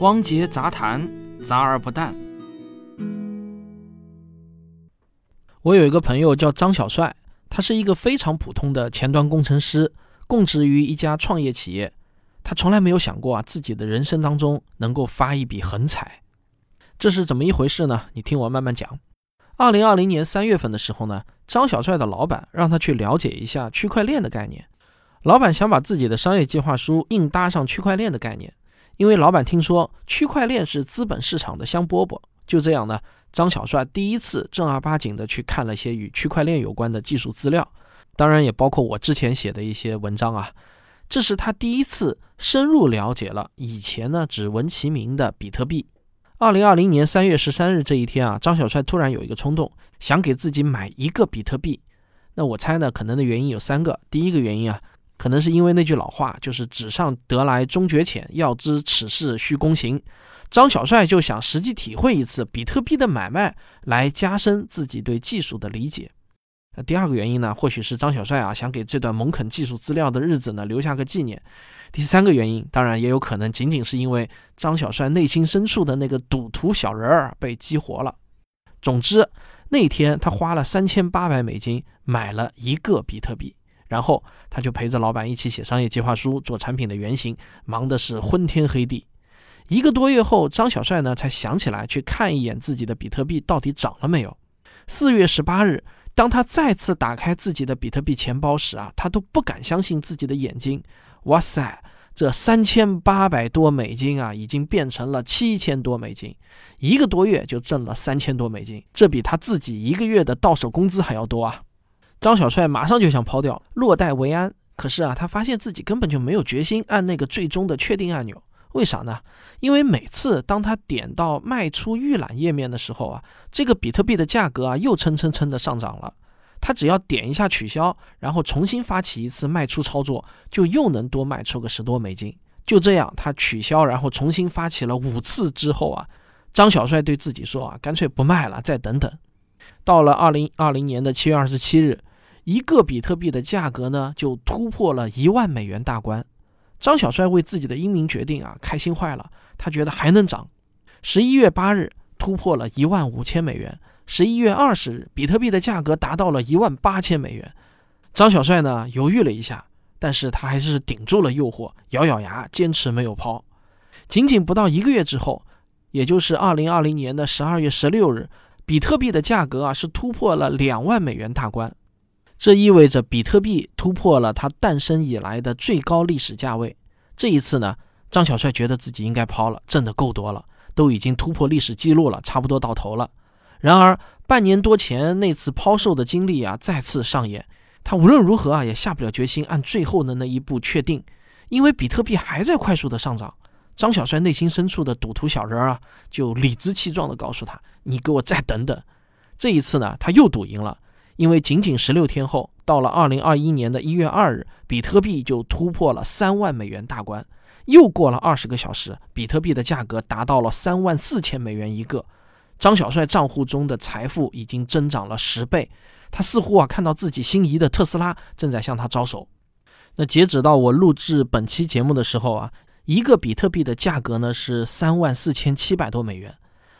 汪杰杂谈，杂而不淡。我有一个朋友叫张小帅，他是一个非常普通的前端工程师，供职于一家创业企业。他从来没有想过啊，自己的人生当中能够发一笔横财。这是怎么一回事呢？你听我慢慢讲。二零二零年三月份的时候呢，张小帅的老板让他去了解一下区块链的概念。老板想把自己的商业计划书硬搭上区块链的概念。因为老板听说区块链是资本市场的香饽饽，就这样呢，张小帅第一次正儿八经的去看了些与区块链有关的技术资料，当然也包括我之前写的一些文章啊。这是他第一次深入了解了以前呢只闻其名的比特币。二零二零年三月十三日这一天啊，张小帅突然有一个冲动，想给自己买一个比特币。那我猜呢，可能的原因有三个。第一个原因啊。可能是因为那句老话，就是“纸上得来终觉浅，要知此事须躬行”。张小帅就想实际体会一次比特币的买卖，来加深自己对技术的理解。那第二个原因呢，或许是张小帅啊想给这段猛啃技术资料的日子呢留下个纪念。第三个原因，当然也有可能仅仅是因为张小帅内心深处的那个赌徒小人儿被激活了。总之，那天他花了三千八百美金买了一个比特币。然后他就陪着老板一起写商业计划书，做产品的原型，忙的是昏天黑地。一个多月后，张小帅呢才想起来去看一眼自己的比特币到底涨了没有。四月十八日，当他再次打开自己的比特币钱包时啊，他都不敢相信自己的眼睛。哇塞，这三千八百多美金啊，已经变成了七千多美金，一个多月就挣了三千多美金，这比他自己一个月的到手工资还要多啊！张小帅马上就想抛掉，落袋为安。可是啊，他发现自己根本就没有决心按那个最终的确定按钮。为啥呢？因为每次当他点到卖出预览页面的时候啊，这个比特币的价格啊又蹭蹭蹭的上涨了。他只要点一下取消，然后重新发起一次卖出操作，就又能多卖出个十多美金。就这样，他取消然后重新发起了五次之后啊，张小帅对自己说啊，干脆不卖了，再等等。到了二零二零年的七月二十七日。一个比特币的价格呢，就突破了一万美元大关。张小帅为自己的英明决定啊，开心坏了。他觉得还能涨。十一月八日突破了一万五千美元。十一月二十日，比特币的价格达到了一万八千美元。张小帅呢，犹豫了一下，但是他还是顶住了诱惑，咬咬牙，坚持没有抛。仅仅不到一个月之后，也就是二零二零年的十二月十六日，比特币的价格啊，是突破了两万美元大关。这意味着比特币突破了它诞生以来的最高历史价位。这一次呢，张小帅觉得自己应该抛了，挣得够多了，都已经突破历史记录了，差不多到头了。然而，半年多前那次抛售的经历啊，再次上演。他无论如何啊，也下不了决心按最后的那一步确定，因为比特币还在快速的上涨。张小帅内心深处的赌徒小人啊，就理直气壮地告诉他：“你给我再等等。”这一次呢，他又赌赢了。因为仅仅十六天后，到了二零二一年的一月二日，比特币就突破了三万美元大关。又过了二十个小时，比特币的价格达到了三万四千美元一个。张小帅账户中的财富已经增长了十倍。他似乎啊看到自己心仪的特斯拉正在向他招手。那截止到我录制本期节目的时候啊，一个比特币的价格呢是三万四千七百多美元。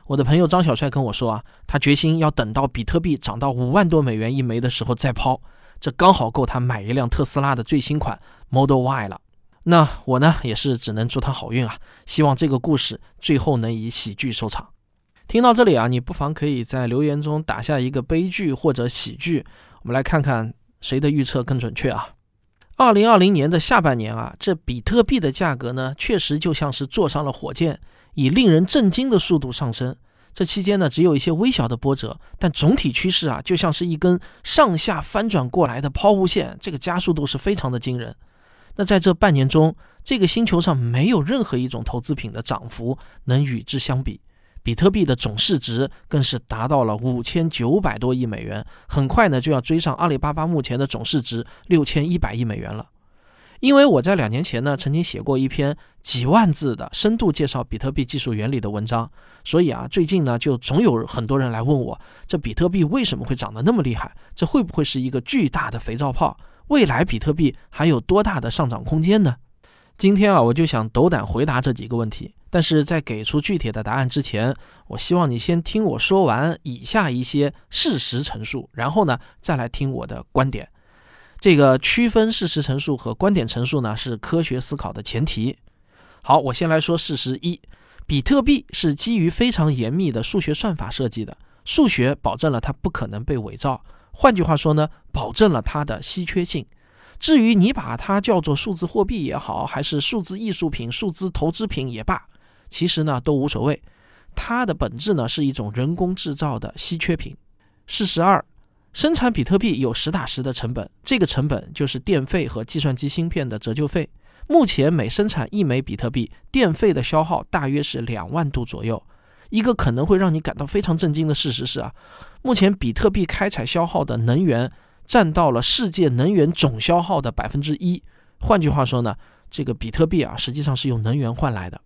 我的朋友张小帅跟我说啊，他决心要等到比特币涨到五万多美元一枚的时候再抛，这刚好够他买一辆特斯拉的最新款 Model Y 了。那我呢也是只能祝他好运啊，希望这个故事最后能以喜剧收场。听到这里啊，你不妨可以在留言中打下一个悲剧或者喜剧，我们来看看谁的预测更准确啊。二零二零年的下半年啊，这比特币的价格呢，确实就像是坐上了火箭。以令人震惊的速度上升，这期间呢，只有一些微小的波折，但总体趋势啊，就像是一根上下翻转过来的抛物线，这个加速度是非常的惊人。那在这半年中，这个星球上没有任何一种投资品的涨幅能与之相比。比特币的总市值更是达到了五千九百多亿美元，很快呢就要追上阿里巴巴目前的总市值六千一百亿美元了。因为我在两年前呢，曾经写过一篇几万字的深度介绍比特币技术原理的文章，所以啊，最近呢，就总有很多人来问我，这比特币为什么会涨得那么厉害？这会不会是一个巨大的肥皂泡？未来比特币还有多大的上涨空间呢？今天啊，我就想斗胆回答这几个问题。但是在给出具体的答案之前，我希望你先听我说完以下一些事实陈述，然后呢再来听我的观点。这个区分事实陈述和观点陈述呢，是科学思考的前提。好，我先来说事实一：比特币是基于非常严密的数学算法设计的，数学保证了它不可能被伪造。换句话说呢，保证了它的稀缺性。至于你把它叫做数字货币也好，还是数字艺术品、数字投资品也罢。其实呢都无所谓，它的本质呢是一种人工制造的稀缺品。事实二，生产比特币有实打实的成本，这个成本就是电费和计算机芯片的折旧费。目前每生产一枚比特币，电费的消耗大约是两万度左右。一个可能会让你感到非常震惊的事实是啊，目前比特币开采消耗的能源占到了世界能源总消耗的百分之一。换句话说呢，这个比特币啊实际上是用能源换来的。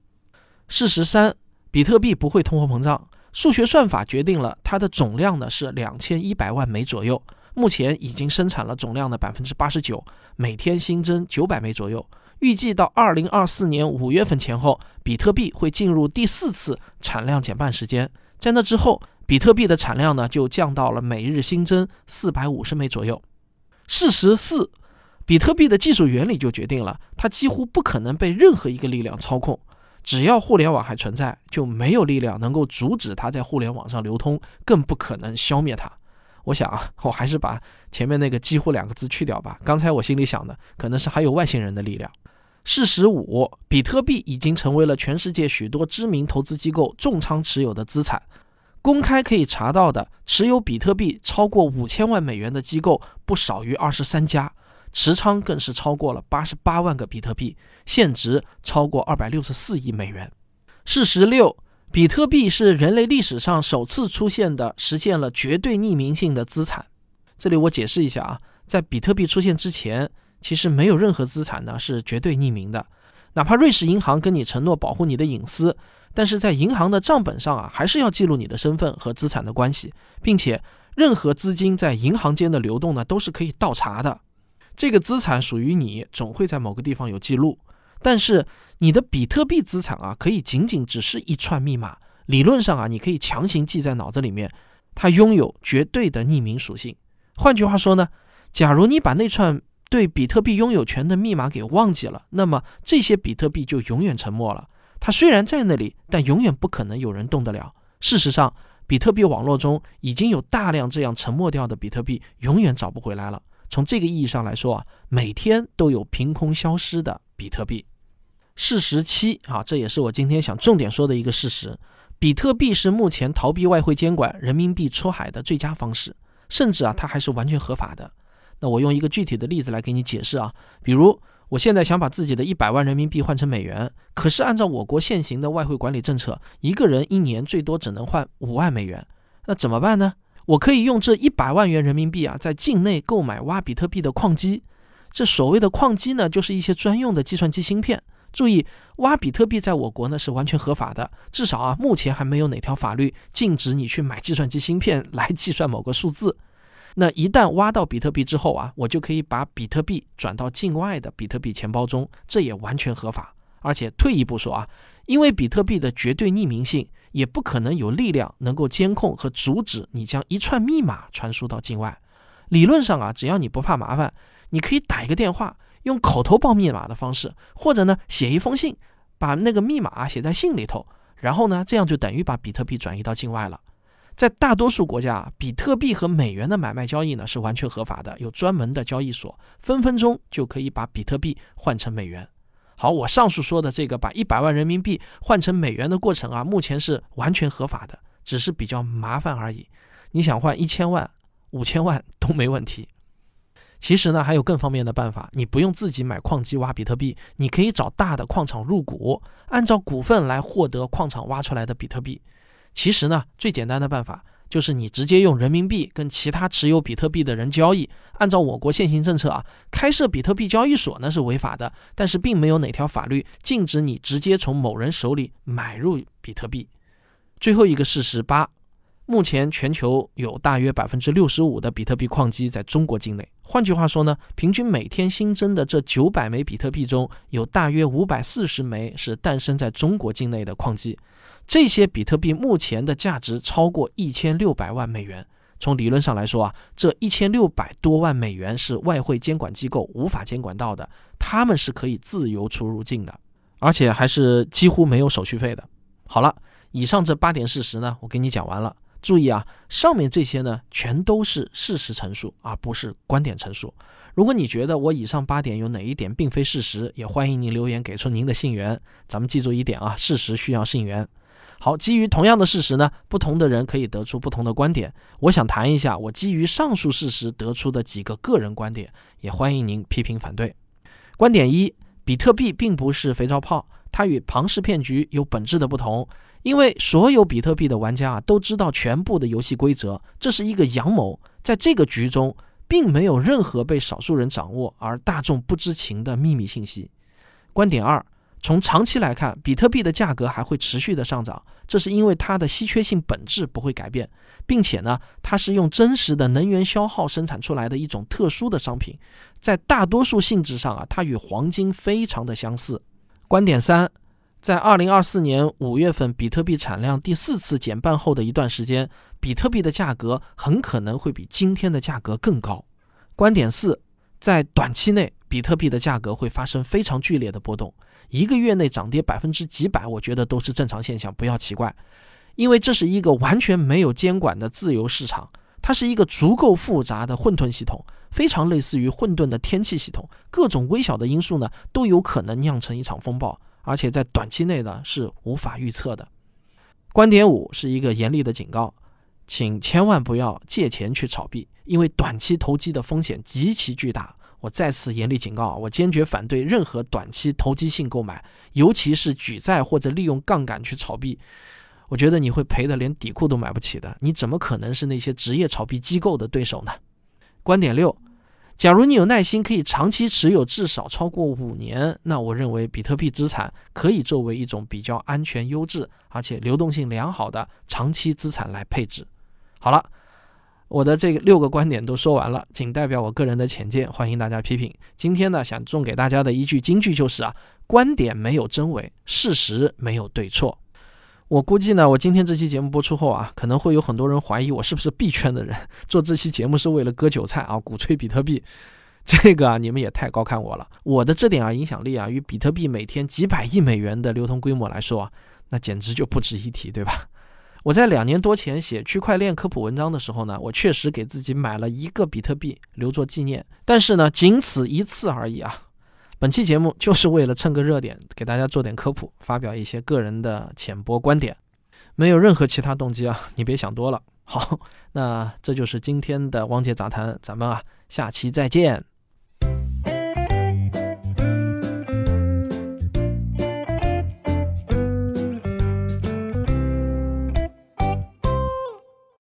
事实三，比特币不会通货膨胀。数学算法决定了它的总量呢是两千一百万枚左右，目前已经生产了总量的百分之八十九，每天新增九百枚左右。预计到二零二四年五月份前后，比特币会进入第四次产量减半时间。在那之后，比特币的产量呢就降到了每日新增四百五十枚左右。事实四，比特币的技术原理就决定了它几乎不可能被任何一个力量操控。只要互联网还存在，就没有力量能够阻止它在互联网上流通，更不可能消灭它。我想啊，我还是把前面那个“几乎”两个字去掉吧。刚才我心里想的，可能是还有外星人的力量。事实五：比特币已经成为了全世界许多知名投资机构重仓持有的资产。公开可以查到的持有比特币超过五千万美元的机构不少于二十三家。持仓更是超过了八十八万个比特币，现值超过二百六十四亿美元。事实六，比特币是人类历史上首次出现的实现了绝对匿名性的资产。这里我解释一下啊，在比特币出现之前，其实没有任何资产呢是绝对匿名的，哪怕瑞士银行跟你承诺保护你的隐私，但是在银行的账本上啊，还是要记录你的身份和资产的关系，并且任何资金在银行间的流动呢，都是可以倒查的。这个资产属于你，总会在某个地方有记录。但是你的比特币资产啊，可以仅仅只是一串密码。理论上啊，你可以强行记在脑子里面，它拥有绝对的匿名属性。换句话说呢，假如你把那串对比特币拥有权的密码给忘记了，那么这些比特币就永远沉默了。它虽然在那里，但永远不可能有人动得了。事实上，比特币网络中已经有大量这样沉默掉的比特币，永远找不回来了。从这个意义上来说啊，每天都有凭空消失的比特币。事实七啊，这也是我今天想重点说的一个事实：比特币是目前逃避外汇监管、人民币出海的最佳方式，甚至啊，它还是完全合法的。那我用一个具体的例子来给你解释啊，比如我现在想把自己的一百万人民币换成美元，可是按照我国现行的外汇管理政策，一个人一年最多只能换五万美元，那怎么办呢？我可以用这一百万元人民币啊，在境内购买挖比特币的矿机。这所谓的矿机呢，就是一些专用的计算机芯片。注意，挖比特币在我国呢是完全合法的，至少啊，目前还没有哪条法律禁止你去买计算机芯片来计算某个数字。那一旦挖到比特币之后啊，我就可以把比特币转到境外的比特币钱包中，这也完全合法。而且退一步说啊，因为比特币的绝对匿名性。也不可能有力量能够监控和阻止你将一串密码传输到境外。理论上啊，只要你不怕麻烦，你可以打一个电话，用口头报密码的方式，或者呢写一封信，把那个密码写在信里头，然后呢这样就等于把比特币转移到境外了。在大多数国家，比特币和美元的买卖交易呢是完全合法的，有专门的交易所，分分钟就可以把比特币换成美元。好，我上述说的这个把一百万人民币换成美元的过程啊，目前是完全合法的，只是比较麻烦而已。你想换一千万、五千万都没问题。其实呢，还有更方便的办法，你不用自己买矿机挖比特币，你可以找大的矿场入股，按照股份来获得矿场挖出来的比特币。其实呢，最简单的办法。就是你直接用人民币跟其他持有比特币的人交易，按照我国现行政策啊，开设比特币交易所那是违法的，但是并没有哪条法律禁止你直接从某人手里买入比特币。最后一个事实八，目前全球有大约百分之六十五的比特币矿机在中国境内。换句话说呢，平均每天新增的这九百枚比特币中，有大约五百四十枚是诞生在中国境内的矿机。这些比特币目前的价值超过一千六百万美元。从理论上来说啊，这一千六百多万美元是外汇监管机构无法监管到的，他们是可以自由出入境的，而且还是几乎没有手续费的。好了，以上这八点事实呢，我给你讲完了。注意啊，上面这些呢，全都是事实陈述，而不是观点陈述。如果你觉得我以上八点有哪一点并非事实，也欢迎您留言给出您的信源。咱们记住一点啊，事实需要信源。好，基于同样的事实呢，不同的人可以得出不同的观点。我想谈一下我基于上述事实得出的几个个人观点，也欢迎您批评反对。观点一：比特币并不是肥皂泡，它与庞氏骗局有本质的不同。因为所有比特币的玩家啊都知道全部的游戏规则，这是一个阳谋，在这个局中并没有任何被少数人掌握而大众不知情的秘密信息。观点二，从长期来看，比特币的价格还会持续的上涨，这是因为它的稀缺性本质不会改变，并且呢，它是用真实的能源消耗生产出来的一种特殊的商品，在大多数性质上啊，它与黄金非常的相似。观点三。在二零二四年五月份，比特币产量第四次减半后的一段时间，比特币的价格很可能会比今天的价格更高。观点四，在短期内，比特币的价格会发生非常剧烈的波动，一个月内涨跌百分之几百，我觉得都是正常现象，不要奇怪，因为这是一个完全没有监管的自由市场，它是一个足够复杂的混沌系统，非常类似于混沌的天气系统，各种微小的因素呢都有可能酿成一场风暴。而且在短期内呢是无法预测的。观点五是一个严厉的警告，请千万不要借钱去炒币，因为短期投机的风险极其巨大。我再次严厉警告，我坚决反对任何短期投机性购买，尤其是举债或者利用杠杆去炒币。我觉得你会赔的连底裤都买不起的。你怎么可能是那些职业炒币机构的对手呢？观点六。假如你有耐心，可以长期持有至少超过五年，那我认为比特币资产可以作为一种比较安全、优质而且流动性良好的长期资产来配置。好了，我的这个六个观点都说完了，仅代表我个人的浅见，欢迎大家批评。今天呢，想送给大家的一句金句就是啊，观点没有真伪，事实没有对错。我估计呢，我今天这期节目播出后啊，可能会有很多人怀疑我是不是币圈的人，做这期节目是为了割韭菜啊，鼓吹比特币。这个啊，你们也太高看我了。我的这点啊影响力啊，与比特币每天几百亿美元的流通规模来说啊，那简直就不值一提，对吧？我在两年多前写区块链科普文章的时候呢，我确实给自己买了一个比特币留作纪念，但是呢，仅此一次而已啊。本期节目就是为了蹭个热点，给大家做点科普，发表一些个人的浅薄观点，没有任何其他动机啊，你别想多了。好，那这就是今天的汪杰杂谈，咱们啊下期再见。